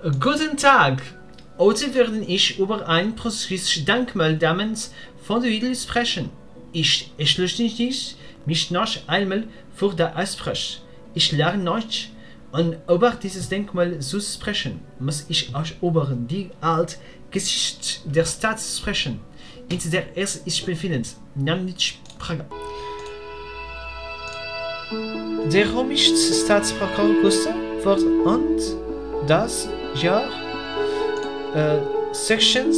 Guten Tag! Heute werde ich über ein preußisches Denkmal namens Fonduidel sprechen. Ich entschuldige mich noch einmal für die Aussprache. Ich lerne euch und über dieses Denkmal zu sprechen, muss ich euch über die alte Geschichte der Stadt sprechen, in der es sich befindet, nämlich Prag. Der römische Staatspark Augusta wird und das Jahr äh, 16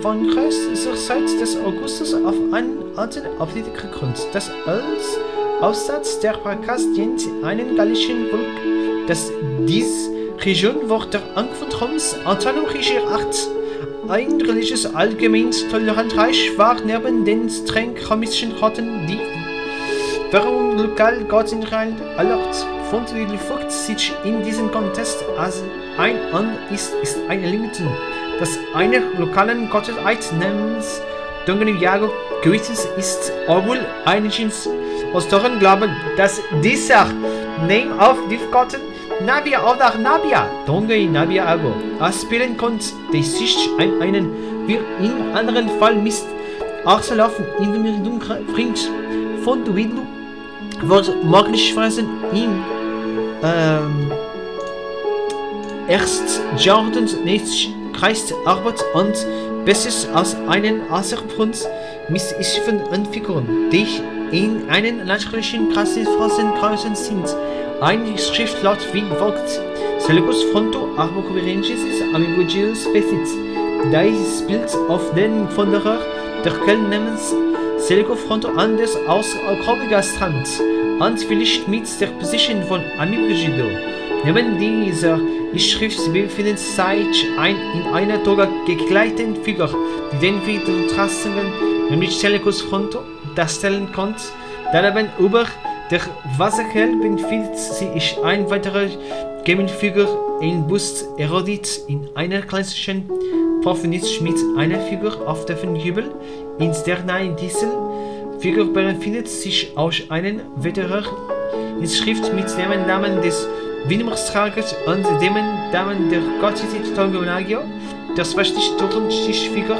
von Christus seit des Augustus auf einen alten Auflied gegründet, das als Aufsatz der Parkas dient einen gallischen Volk, das dies Region wird der Anquatrums autonomischer Art ein religiös allgemein tolerant Reich war neben den streng chemischen Rotten, die warum lokal Gott in Rein erlaubt. Folgt sich in diesem Kontext als ein an ist, ist eine Limiten, dass eine lokalen Gottheit namens Dongeniago gewisses ist, obwohl einiges aus daran glauben, dass dieser Name auf die Gotten Nabia oder Donge Nabia Ago, aspiren konnte, die sich ein einen wie in anderen Fall misst, auslaufen in die Richtung bringt. Von Duidlu wird möglicherweise in ähm, erst Jordans nicht Kreis Arbeit und Bestes aus einen Außergrund Misshilfen und Figuren, die in einen Klassenphasen kreuzen sind. Ein Schriftlaut wie folgt: Seleucus Fronto Arbocoverensis Amibogilus Fecit. Dieses Bild auf den Wanderer der Quellen namens Seleucus Fronto anders aus Akrobiger Strand und vielleicht mit der Position von Amibogido. Neben dieser Schrift befindet sich ein in einer Toga gekleideten Figur, die den Widertrasten, nämlich Seleucus Fronto, darstellen konnte. Daneben über der Wasserhell befindet sich ein weiterer Gemenfigur, ein Bust erodit in einer klassischen Prophenisch mit einer Figur auf dem Jubel. In der Nähe dieser Figur befindet sich auch eine weitere Inschrift mit dem Namen des Winnerstragers und dem Namen der Gottheit Tongonagio. Das westliche Figur,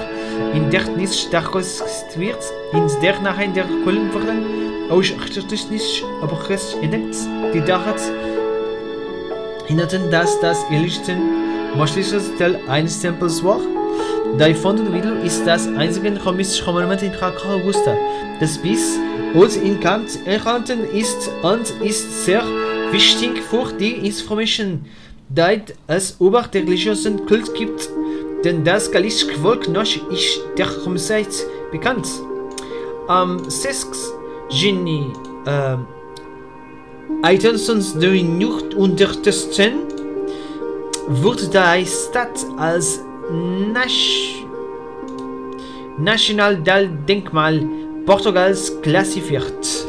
in der nicht dargestellt wird, in der nachher der Kohlen werden auch architektonisch Abrüche entdeckt, die daran hinderten, dass das erlichten mögliches Teil eines Tempels war. Der Fontenvideo ist das einzige römische Monument in Prag Augusta, das bis heute in Kant erhalten ist und ist sehr wichtig für die Information, da es über den religiösen Kult gibt, denn das galische Volk noch ist der Homozeit bekannt. Am 6. Juni äh, 1809 unterstützen wurde die Stadt als Nas Portugal se classifiert.